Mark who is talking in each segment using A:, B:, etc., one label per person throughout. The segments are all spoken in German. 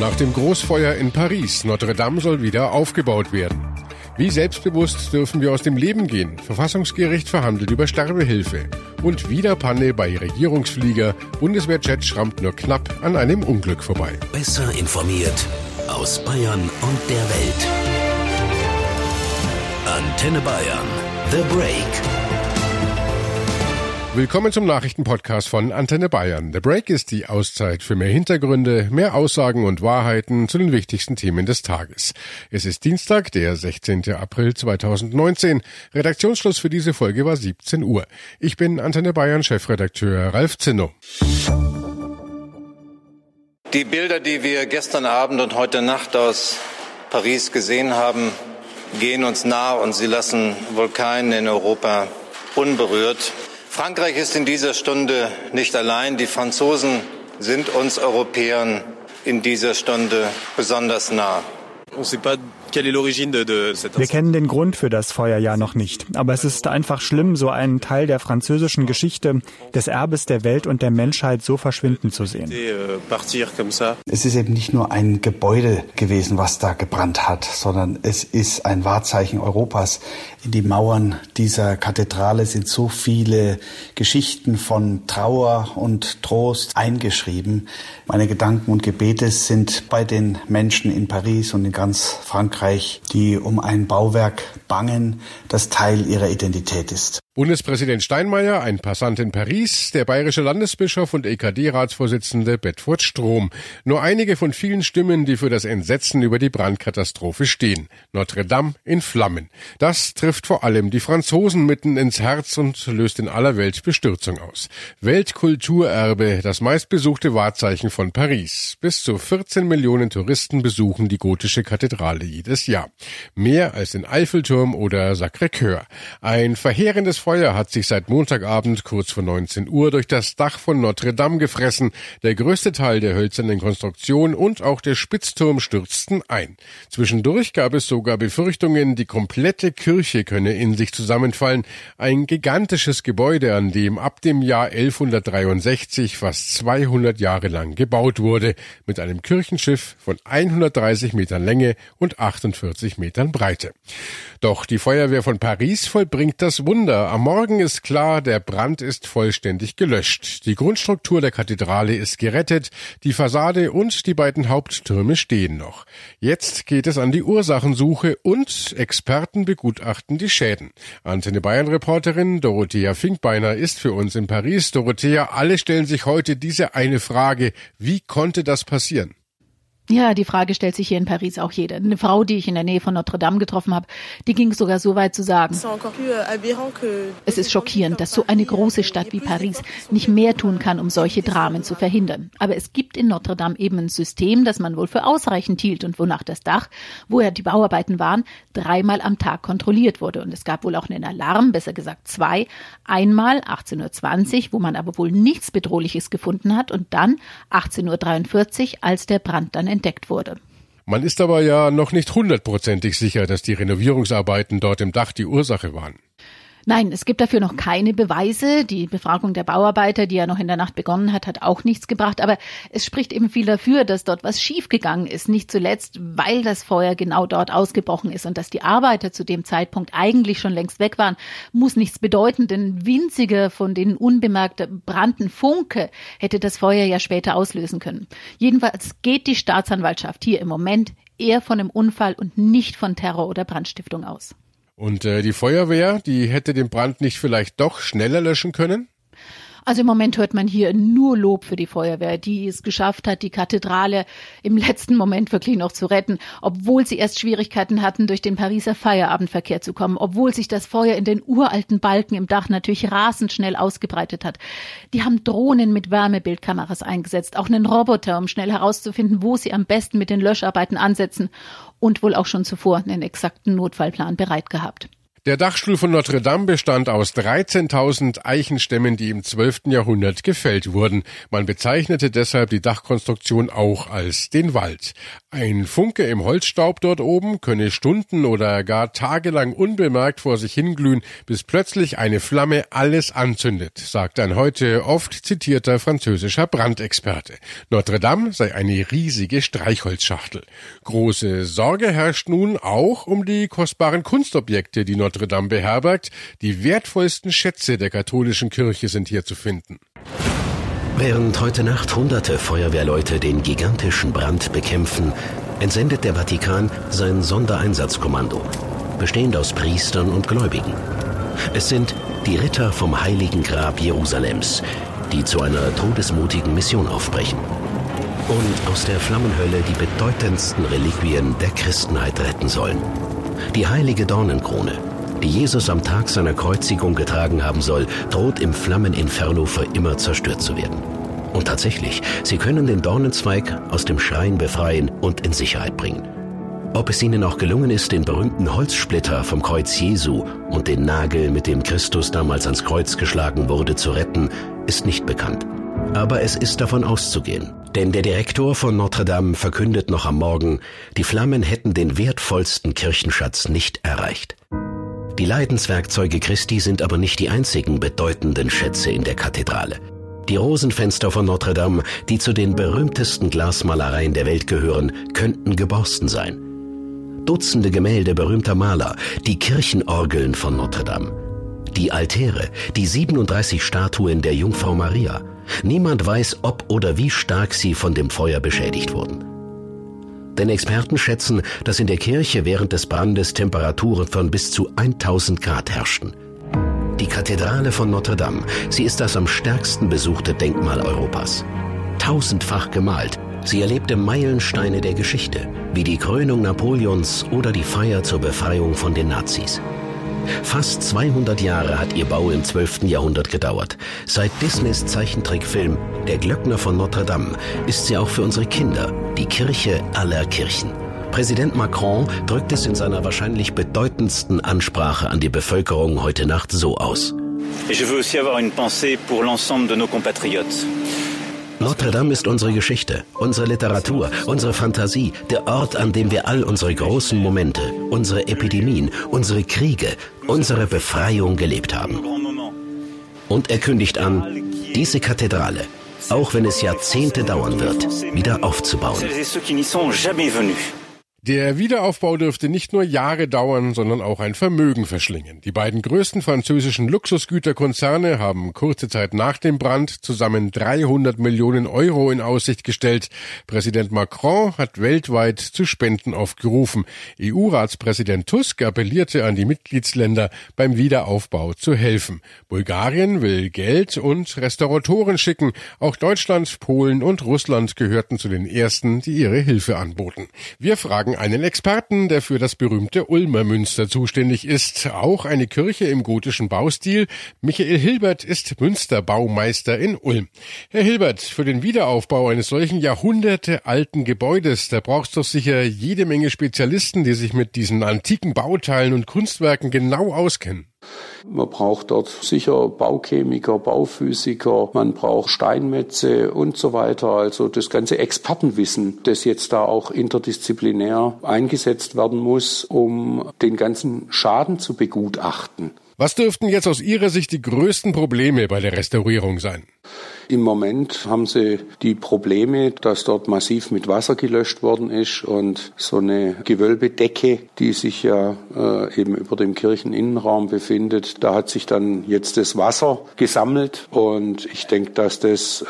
A: Nach dem Großfeuer in Paris, Notre Dame soll wieder aufgebaut werden. Wie selbstbewusst dürfen wir aus dem Leben gehen? Verfassungsgericht verhandelt über Sterbehilfe. Und wieder Panne bei Regierungsflieger. Bundeswehrjet schrammt nur knapp an einem Unglück vorbei.
B: Besser informiert aus Bayern und der Welt. Antenne Bayern. The Break.
A: Willkommen zum Nachrichtenpodcast von Antenne Bayern. The Break ist die Auszeit für mehr Hintergründe, mehr Aussagen und Wahrheiten zu den wichtigsten Themen des Tages. Es ist Dienstag, der 16. April 2019. Redaktionsschluss für diese Folge war 17 Uhr. Ich bin Antenne Bayern Chefredakteur Ralf Zinno.
C: Die Bilder, die wir gestern Abend und heute Nacht aus Paris gesehen haben, gehen uns nah und sie lassen wohl keinen in Europa unberührt. Frankreich ist in dieser Stunde nicht allein. Die Franzosen sind uns Europäern in dieser Stunde besonders nah.
D: Wir kennen den Grund für das Feuer ja noch nicht. Aber es ist einfach schlimm, so einen Teil der französischen Geschichte, des Erbes der Welt und der Menschheit so verschwinden zu sehen.
E: Euh, es ist eben nicht nur ein Gebäude gewesen, was da gebrannt hat, sondern es ist ein Wahrzeichen Europas. In die Mauern dieser Kathedrale sind so viele Geschichten von Trauer und Trost eingeschrieben. Meine Gedanken und Gebete sind bei den Menschen in Paris und in ganz Frankreich Frankreich, die um ein Bauwerk bangen, das Teil ihrer Identität ist.
A: Bundespräsident Steinmeier, ein Passant in Paris, der bayerische Landesbischof und EKD-Ratsvorsitzende Bedford Strom. Nur einige von vielen Stimmen, die für das Entsetzen über die Brandkatastrophe stehen. Notre Dame in Flammen. Das trifft vor allem die Franzosen mitten ins Herz und löst in aller Welt Bestürzung aus. Weltkulturerbe, das meistbesuchte Wahrzeichen von Paris. Bis zu 14 Millionen Touristen besuchen die gotische Kathedrale jedes Jahr. Mehr als den Eiffelturm oder Sacré-Cœur. Ein verheerendes Feuer hat sich seit Montagabend kurz vor 19 Uhr durch das Dach von Notre Dame gefressen. Der größte Teil der hölzernen Konstruktion und auch der Spitzturm stürzten ein. Zwischendurch gab es sogar Befürchtungen, die komplette Kirche könne in sich zusammenfallen. Ein gigantisches Gebäude, an dem ab dem Jahr 1163 fast 200 Jahre lang gebaut wurde, mit einem Kirchenschiff von 130 Metern Länge und 48 Metern Breite. Doch die Feuerwehr von Paris vollbringt das Wunder. Am Morgen ist klar, der Brand ist vollständig gelöscht. Die Grundstruktur der Kathedrale ist gerettet, die Fassade und die beiden Haupttürme stehen noch. Jetzt geht es an die Ursachensuche und Experten begutachten die Schäden. Antenne Bayern Reporterin Dorothea Finkbeiner ist für uns in Paris. Dorothea, alle stellen sich heute diese eine Frage. Wie konnte das passieren?
F: Ja, die Frage stellt sich hier in Paris auch jeder. Eine Frau, die ich in der Nähe von Notre Dame getroffen habe, die ging sogar so weit zu sagen, euh, es ist schockierend, dass so eine große Stadt wie Paris nicht mehr tun kann, um solche Dramen zu verhindern. Aber es gibt in Notre Dame eben ein System, das man wohl für ausreichend hielt und wonach das Dach, wo ja die Bauarbeiten waren, dreimal am Tag kontrolliert wurde. Und es gab wohl auch einen Alarm, besser gesagt zwei. Einmal 18.20 Uhr, wo man aber wohl nichts Bedrohliches gefunden hat und dann 18.43 Uhr, als der Brand dann entdeckt wurde.
A: Man ist aber ja noch nicht hundertprozentig sicher, dass die Renovierungsarbeiten dort im Dach die Ursache waren.
F: Nein, es gibt dafür noch keine Beweise. Die Befragung der Bauarbeiter, die ja noch in der Nacht begonnen hat, hat auch nichts gebracht. Aber es spricht eben viel dafür, dass dort was schiefgegangen ist. Nicht zuletzt, weil das Feuer genau dort ausgebrochen ist und dass die Arbeiter zu dem Zeitpunkt eigentlich schon längst weg waren, muss nichts bedeuten, denn winziger von den unbemerkt brannten Funke hätte das Feuer ja später auslösen können. Jedenfalls geht die Staatsanwaltschaft hier im Moment eher von einem Unfall und nicht von Terror oder Brandstiftung aus.
A: Und äh, die Feuerwehr, die hätte den Brand nicht vielleicht doch schneller löschen können?
F: Also im Moment hört man hier nur Lob für die Feuerwehr, die es geschafft hat, die Kathedrale im letzten Moment wirklich noch zu retten, obwohl sie erst Schwierigkeiten hatten, durch den Pariser Feierabendverkehr zu kommen, obwohl sich das Feuer in den uralten Balken im Dach natürlich rasend schnell ausgebreitet hat. Die haben Drohnen mit Wärmebildkameras eingesetzt, auch einen Roboter, um schnell herauszufinden, wo sie am besten mit den Löscharbeiten ansetzen und wohl auch schon zuvor einen exakten Notfallplan bereit gehabt.
A: Der Dachstuhl von Notre Dame bestand aus 13.000 Eichenstämmen, die im 12. Jahrhundert gefällt wurden. Man bezeichnete deshalb die Dachkonstruktion auch als den Wald. Ein Funke im Holzstaub dort oben könne Stunden oder gar tagelang unbemerkt vor sich hinglühen, bis plötzlich eine Flamme alles anzündet, sagt ein heute oft zitierter französischer Brandexperte. Notre Dame sei eine riesige Streichholzschachtel. Große Sorge herrscht nun auch um die kostbaren Kunstobjekte, die Notre Notre Dame beherbergt. Die wertvollsten Schätze der katholischen Kirche sind hier zu finden.
B: Während heute Nacht hunderte Feuerwehrleute den gigantischen Brand bekämpfen, entsendet der Vatikan sein Sondereinsatzkommando, bestehend aus Priestern und Gläubigen. Es sind die Ritter vom heiligen Grab Jerusalems, die zu einer todesmutigen Mission aufbrechen und aus der Flammenhölle die bedeutendsten Reliquien der Christenheit retten sollen. Die heilige Dornenkrone, die Jesus am Tag seiner Kreuzigung getragen haben soll, droht im Flammeninferno für immer zerstört zu werden. Und tatsächlich, sie können den Dornenzweig aus dem Schrein befreien und in Sicherheit bringen. Ob es ihnen auch gelungen ist, den berühmten Holzsplitter vom Kreuz Jesu und den Nagel, mit dem Christus damals ans Kreuz geschlagen wurde, zu retten, ist nicht bekannt. Aber es ist davon auszugehen, denn der Direktor von Notre Dame verkündet noch am Morgen, die Flammen hätten den wertvollsten Kirchenschatz nicht erreicht. Die Leidenswerkzeuge Christi sind aber nicht die einzigen bedeutenden Schätze in der Kathedrale. Die Rosenfenster von Notre Dame, die zu den berühmtesten Glasmalereien der Welt gehören, könnten geborsten sein. Dutzende Gemälde berühmter Maler, die Kirchenorgeln von Notre Dame, die Altäre, die 37 Statuen der Jungfrau Maria. Niemand weiß, ob oder wie stark sie von dem Feuer beschädigt wurden. Denn Experten schätzen, dass in der Kirche während des Brandes Temperaturen von bis zu 1000 Grad herrschten. Die Kathedrale von Notre Dame, sie ist das am stärksten besuchte Denkmal Europas. Tausendfach gemalt, sie erlebte Meilensteine der Geschichte, wie die Krönung Napoleons oder die Feier zur Befreiung von den Nazis. Fast 200 Jahre hat ihr Bau im 12. Jahrhundert gedauert. Seit Disneys Zeichentrickfilm Der Glöckner von Notre Dame ist sie auch für unsere Kinder die Kirche aller Kirchen. Präsident Macron drückt es in seiner wahrscheinlich bedeutendsten Ansprache an die Bevölkerung heute Nacht so aus.
G: Et je veux aussi avoir une pensée pour l'ensemble de nos compatriotes.
B: Notre Dame ist unsere Geschichte, unsere Literatur, unsere Fantasie, der Ort, an dem wir all unsere großen Momente, unsere Epidemien, unsere Kriege, unsere Befreiung gelebt haben. Und er kündigt an, diese Kathedrale, auch wenn es Jahrzehnte dauern wird, wieder aufzubauen.
A: Der Wiederaufbau dürfte nicht nur Jahre dauern, sondern auch ein Vermögen verschlingen. Die beiden größten französischen Luxusgüterkonzerne haben kurze Zeit nach dem Brand zusammen 300 Millionen Euro in Aussicht gestellt. Präsident Macron hat weltweit zu Spenden aufgerufen. EU-Ratspräsident Tusk appellierte an die Mitgliedsländer, beim Wiederaufbau zu helfen. Bulgarien will Geld und Restauratoren schicken. Auch Deutschland, Polen und Russland gehörten zu den ersten, die ihre Hilfe anboten. Wir fragen einen Experten, der für das berühmte Ulmer Münster zuständig ist. Auch eine Kirche im gotischen Baustil. Michael Hilbert ist Münsterbaumeister in Ulm. Herr Hilbert, für den Wiederaufbau eines solchen jahrhundertealten Gebäudes, da braucht es doch sicher jede Menge Spezialisten, die sich mit diesen antiken Bauteilen und Kunstwerken genau auskennen.
H: Man braucht dort sicher Bauchemiker, Bauphysiker, man braucht Steinmetze und so weiter. Also das ganze Expertenwissen, das jetzt da auch interdisziplinär eingesetzt werden muss, um den ganzen Schaden zu begutachten.
A: Was dürften jetzt aus Ihrer Sicht die größten Probleme bei der Restaurierung sein?
H: Im Moment haben sie die Probleme, dass dort massiv mit Wasser gelöscht worden ist und so eine Gewölbedecke, die sich ja äh, eben über dem Kircheninnenraum befindet, da hat sich dann jetzt das Wasser gesammelt und ich denke, dass das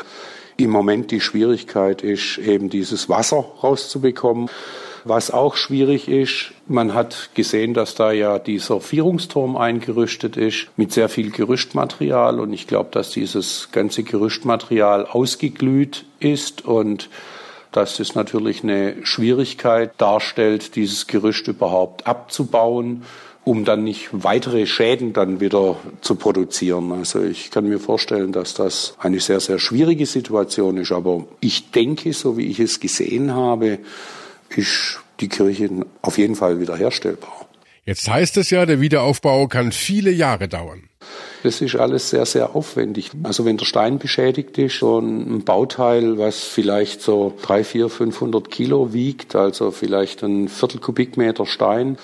H: im Moment die Schwierigkeit ist, eben dieses Wasser rauszubekommen. Was auch schwierig ist, man hat gesehen, dass da ja dieser Vierungsturm eingerüstet ist mit sehr viel Gerüstmaterial und ich glaube, dass dieses ganze Gerüstmaterial ausgeglüht ist und dass es natürlich eine Schwierigkeit darstellt, dieses Gerüst überhaupt abzubauen, um dann nicht weitere Schäden dann wieder zu produzieren. Also ich kann mir vorstellen, dass das eine sehr, sehr schwierige Situation ist. Aber ich denke, so wie ich es gesehen habe, ist die Kirche auf jeden Fall wiederherstellbar.
A: Jetzt heißt es ja, der Wiederaufbau kann viele Jahre dauern.
H: Das ist alles sehr, sehr aufwendig. Also wenn der Stein beschädigt ist, so ein Bauteil, was vielleicht so drei, vier, 500 Kilo wiegt, also vielleicht ein Viertel Kubikmeter Stein,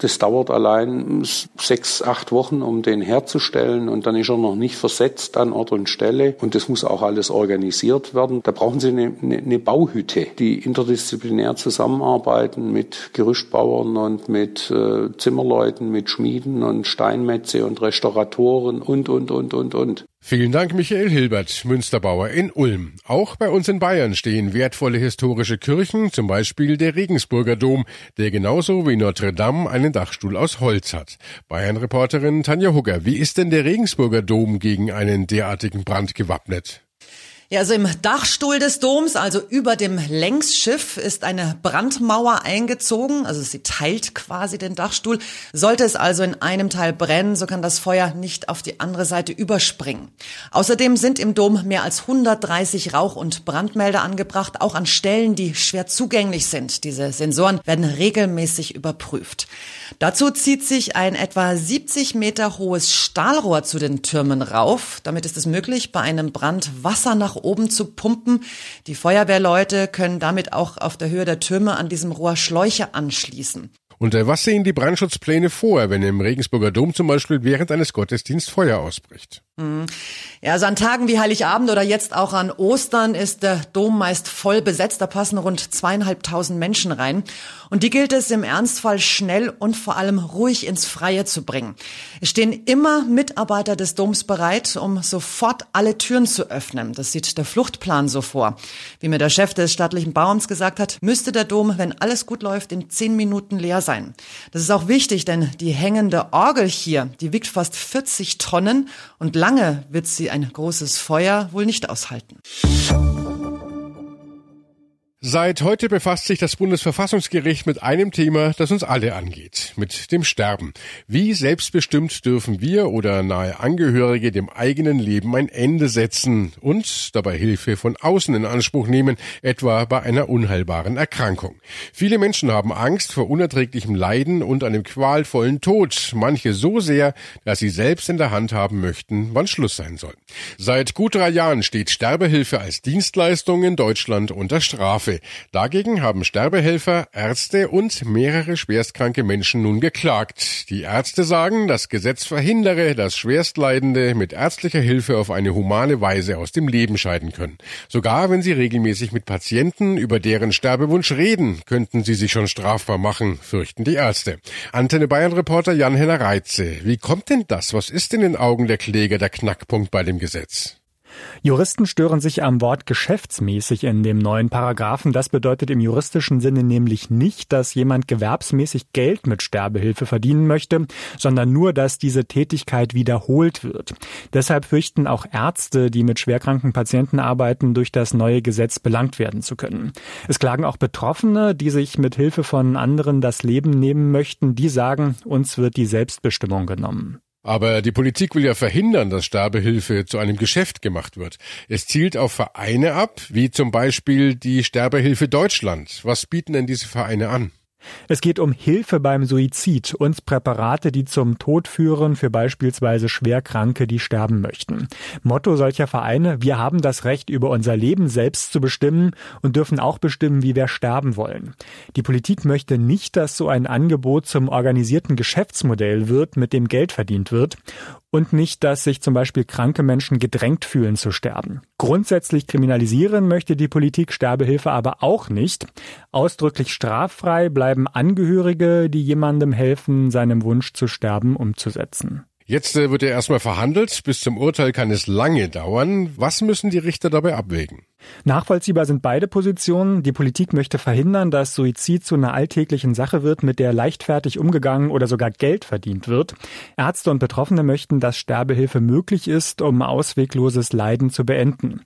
H: das dauert allein sechs, acht Wochen, um den herzustellen und dann ist er noch nicht versetzt an Ort und Stelle und das muss auch alles organisiert werden. Da brauchen Sie eine, eine Bauhütte, die interdisziplinär zusammenarbeiten mit Gerüstbauern und mit äh, Zimmerleuten, mit Schmieden und Steinmetze und Restauratoren und, und, und, und, und.
A: Vielen Dank, Michael Hilbert, Münsterbauer in Ulm. Auch bei uns in Bayern stehen wertvolle historische Kirchen, zum Beispiel der Regensburger Dom, der genauso wie Notre Dame einen Dachstuhl aus Holz hat. Bayern-Reporterin Tanja Hugger, wie ist denn der Regensburger Dom gegen einen derartigen Brand gewappnet?
I: Ja, also im Dachstuhl des Doms, also über dem Längsschiff, ist eine Brandmauer eingezogen. Also sie teilt quasi den Dachstuhl. Sollte es also in einem Teil brennen, so kann das Feuer nicht auf die andere Seite überspringen. Außerdem sind im Dom mehr als 130 Rauch- und Brandmelder angebracht, auch an Stellen, die schwer zugänglich sind. Diese Sensoren werden regelmäßig überprüft. Dazu zieht sich ein etwa 70 Meter hohes Stahlrohr zu den Türmen rauf. Damit ist es möglich, bei einem Brand Wasser nach oben zu pumpen. Die Feuerwehrleute können damit auch auf der Höhe der Türme an diesem Rohr Schläuche anschließen.
A: Und äh, was sehen die Brandschutzpläne vor, wenn im Regensburger Dom zum Beispiel während eines Gottesdienstes Feuer ausbricht?
I: Mhm. Ja, also an Tagen wie Heiligabend oder jetzt auch an Ostern ist der Dom meist voll besetzt. Da passen rund zweieinhalbtausend Menschen rein. Und die gilt es im Ernstfall schnell und vor allem ruhig ins Freie zu bringen. Es stehen immer Mitarbeiter des Doms bereit, um sofort alle Türen zu öffnen. Das sieht der Fluchtplan so vor. Wie mir der Chef des staatlichen Bauamts gesagt hat, müsste der Dom, wenn alles gut läuft, in zehn Minuten leer sein. Das ist auch wichtig, denn die hängende Orgel hier, die wiegt fast 40 Tonnen und lange wird sie ein großes Feuer wohl nicht aushalten.
A: Seit heute befasst sich das Bundesverfassungsgericht mit einem Thema, das uns alle angeht, mit dem Sterben. Wie selbstbestimmt dürfen wir oder nahe Angehörige dem eigenen Leben ein Ende setzen und dabei Hilfe von außen in Anspruch nehmen, etwa bei einer unheilbaren Erkrankung. Viele Menschen haben Angst vor unerträglichem Leiden und einem qualvollen Tod, manche so sehr, dass sie selbst in der Hand haben möchten, wann Schluss sein soll. Seit gut drei Jahren steht Sterbehilfe als Dienstleistung in Deutschland unter Strafe. Dagegen haben Sterbehelfer, Ärzte und mehrere schwerstkranke Menschen nun geklagt. Die Ärzte sagen, das Gesetz verhindere, dass Schwerstleidende mit ärztlicher Hilfe auf eine humane Weise aus dem Leben scheiden können. Sogar wenn sie regelmäßig mit Patienten über deren Sterbewunsch reden, könnten sie sich schon strafbar machen, fürchten die Ärzte. Antenne Bayern Reporter Jan-Henner Reitze. Wie kommt denn das? Was ist in den Augen der Kläger der Knackpunkt bei dem Gesetz?
D: Juristen stören sich am Wort geschäftsmäßig in dem neuen Paragraphen. Das bedeutet im juristischen Sinne nämlich nicht, dass jemand gewerbsmäßig Geld mit Sterbehilfe verdienen möchte, sondern nur, dass diese Tätigkeit wiederholt wird. Deshalb fürchten auch Ärzte, die mit schwerkranken Patienten arbeiten, durch das neue Gesetz belangt werden zu können. Es klagen auch Betroffene, die sich mit Hilfe von anderen das Leben nehmen möchten. Die sagen, uns wird die Selbstbestimmung genommen.
A: Aber die Politik will ja verhindern, dass Sterbehilfe zu einem Geschäft gemacht wird. Es zielt auf Vereine ab, wie zum Beispiel die Sterbehilfe Deutschland. Was bieten denn diese Vereine an?
D: Es geht um Hilfe beim Suizid und Präparate, die zum Tod führen für beispielsweise Schwerkranke, die sterben möchten. Motto solcher Vereine, wir haben das Recht, über unser Leben selbst zu bestimmen und dürfen auch bestimmen, wie wir sterben wollen. Die Politik möchte nicht, dass so ein Angebot zum organisierten Geschäftsmodell wird, mit dem Geld verdient wird und nicht, dass sich zum Beispiel kranke Menschen gedrängt fühlen zu sterben. Grundsätzlich kriminalisieren möchte die Politik Sterbehilfe aber auch nicht. Ausdrücklich straffrei bleiben Angehörige, die jemandem helfen, seinem Wunsch zu sterben umzusetzen.
A: Jetzt äh, wird er erstmal verhandelt. Bis zum Urteil kann es lange dauern. Was müssen die Richter dabei abwägen?
D: Nachvollziehbar sind beide Positionen. Die Politik möchte verhindern, dass Suizid zu einer alltäglichen Sache wird, mit der leichtfertig umgegangen oder sogar Geld verdient wird. Ärzte und Betroffene möchten, dass Sterbehilfe möglich ist, um auswegloses Leiden zu beenden.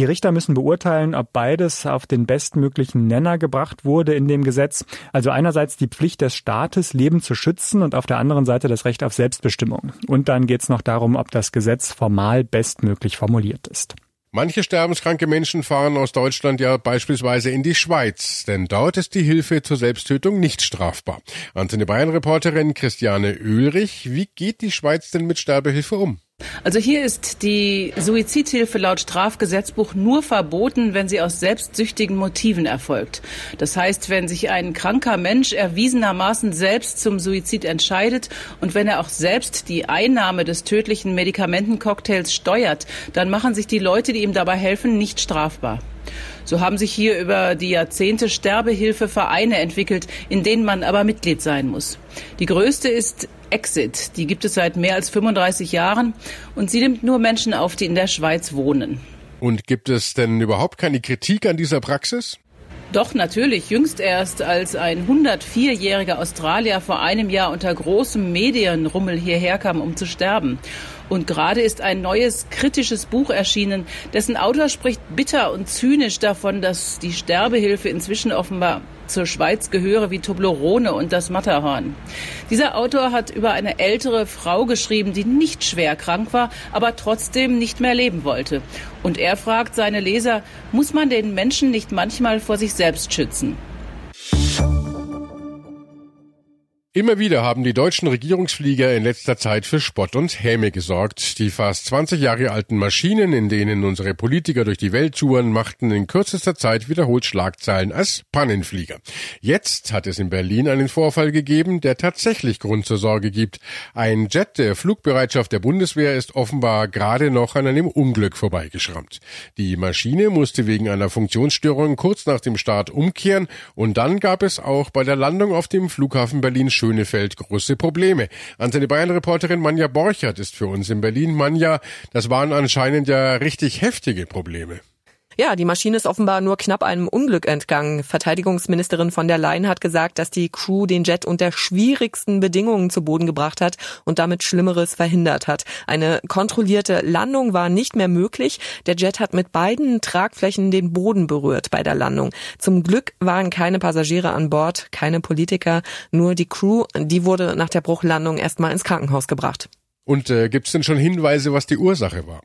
D: Die Richter müssen beurteilen, ob beides auf den bestmöglichen Nenner gebracht wurde in dem Gesetz. Also einerseits die Pflicht des Staates, Leben zu schützen und auf der anderen Seite das Recht auf Selbstbestimmung. Und dann geht es noch darum, ob das Gesetz formal bestmöglich formuliert ist.
A: Manche sterbenskranke Menschen fahren aus Deutschland ja beispielsweise in die Schweiz, denn dort ist die Hilfe zur Selbsttötung nicht strafbar. Antenne Bayern Reporterin Christiane Oehlrich, wie geht die Schweiz denn mit Sterbehilfe um?
J: Also hier ist die Suizidhilfe laut Strafgesetzbuch nur verboten, wenn sie aus selbstsüchtigen Motiven erfolgt. Das heißt, wenn sich ein kranker Mensch erwiesenermaßen selbst zum Suizid entscheidet und wenn er auch selbst die Einnahme des tödlichen Medikamentencocktails steuert, dann machen sich die Leute, die ihm dabei helfen, nicht strafbar. So haben sich hier über die Jahrzehnte Sterbehilfevereine entwickelt, in denen man aber Mitglied sein muss. Die größte ist Exit. Die gibt es seit mehr als 35 Jahren und sie nimmt nur Menschen auf, die in der Schweiz wohnen.
A: Und gibt es denn überhaupt keine Kritik an dieser Praxis?
J: Doch, natürlich. Jüngst erst, als ein 104-jähriger Australier vor einem Jahr unter großem Medienrummel hierher kam, um zu sterben. Und gerade ist ein neues kritisches Buch erschienen, dessen Autor spricht bitter und zynisch davon, dass die Sterbehilfe inzwischen offenbar zur Schweiz gehöre wie Toblerone und das Matterhorn. Dieser Autor hat über eine ältere Frau geschrieben, die nicht schwer krank war, aber trotzdem nicht mehr leben wollte. Und er fragt seine Leser, muss man den Menschen nicht manchmal vor sich selbst schützen?
A: Immer wieder haben die deutschen Regierungsflieger in letzter Zeit für Spott und Häme gesorgt. Die fast 20 Jahre alten Maschinen, in denen unsere Politiker durch die Welt touren, machten in kürzester Zeit wiederholt Schlagzeilen als Pannenflieger. Jetzt hat es in Berlin einen Vorfall gegeben, der tatsächlich Grund zur Sorge gibt. Ein Jet der Flugbereitschaft der Bundeswehr ist offenbar gerade noch an einem Unglück vorbeigeschrammt. Die Maschine musste wegen einer Funktionsstörung kurz nach dem Start umkehren und dann gab es auch bei der Landung auf dem Flughafen Berlin Schönefeld große Probleme. Antenne Bayern-Reporterin Manja Borchert ist für uns in Berlin. Manja, das waren anscheinend ja richtig heftige Probleme.
K: Ja, die Maschine ist offenbar nur knapp einem Unglück entgangen. Verteidigungsministerin von der Leyen hat gesagt, dass die Crew den Jet unter schwierigsten Bedingungen zu Boden gebracht hat und damit Schlimmeres verhindert hat. Eine kontrollierte Landung war nicht mehr möglich. Der Jet hat mit beiden Tragflächen den Boden berührt bei der Landung. Zum Glück waren keine Passagiere an Bord, keine Politiker, nur die Crew. Die wurde nach der Bruchlandung erstmal ins Krankenhaus gebracht.
A: Und äh, gibt es denn schon Hinweise, was die Ursache war?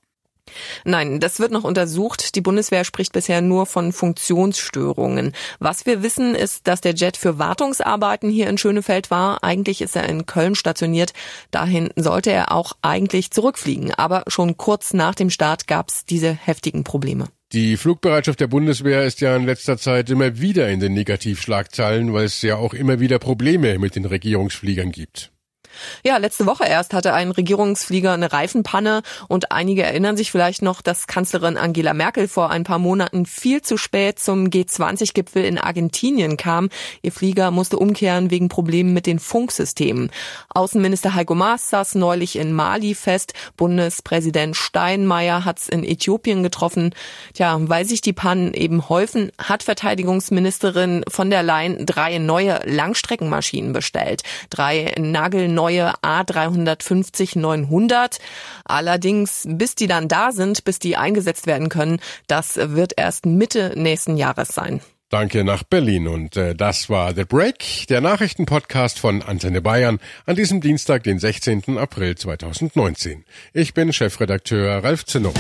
K: Nein, das wird noch untersucht. Die Bundeswehr spricht bisher nur von Funktionsstörungen. Was wir wissen, ist, dass der Jet für Wartungsarbeiten hier in Schönefeld war. Eigentlich ist er in Köln stationiert. Dahin sollte er auch eigentlich zurückfliegen. Aber schon kurz nach dem Start gab es diese heftigen Probleme.
A: Die Flugbereitschaft der Bundeswehr ist ja in letzter Zeit immer wieder in den Negativschlagzeilen, weil es ja auch immer wieder Probleme mit den Regierungsfliegern gibt.
K: Ja, letzte Woche erst hatte ein Regierungsflieger eine Reifenpanne und einige erinnern sich vielleicht noch, dass Kanzlerin Angela Merkel vor ein paar Monaten viel zu spät zum G20-Gipfel in Argentinien kam. Ihr Flieger musste umkehren wegen Problemen mit den Funksystemen. Außenminister Heiko Maas saß neulich in Mali fest. Bundespräsident Steinmeier hat's in Äthiopien getroffen. Tja, weil sich die Pannen eben häufen, hat Verteidigungsministerin von der Leyen drei neue Langstreckenmaschinen bestellt. Drei nagelneue neue A350-900. Allerdings, bis die dann da sind, bis die eingesetzt werden können, das wird erst Mitte nächsten Jahres sein.
A: Danke nach Berlin und äh, das war The Break, der Nachrichtenpodcast von Antenne Bayern an diesem Dienstag, den 16. April 2019. Ich bin Chefredakteur Ralf Zinno.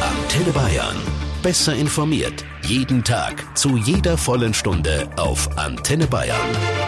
B: Antenne Bayern. Besser informiert. Jeden Tag. Zu jeder vollen Stunde auf Antenne Bayern.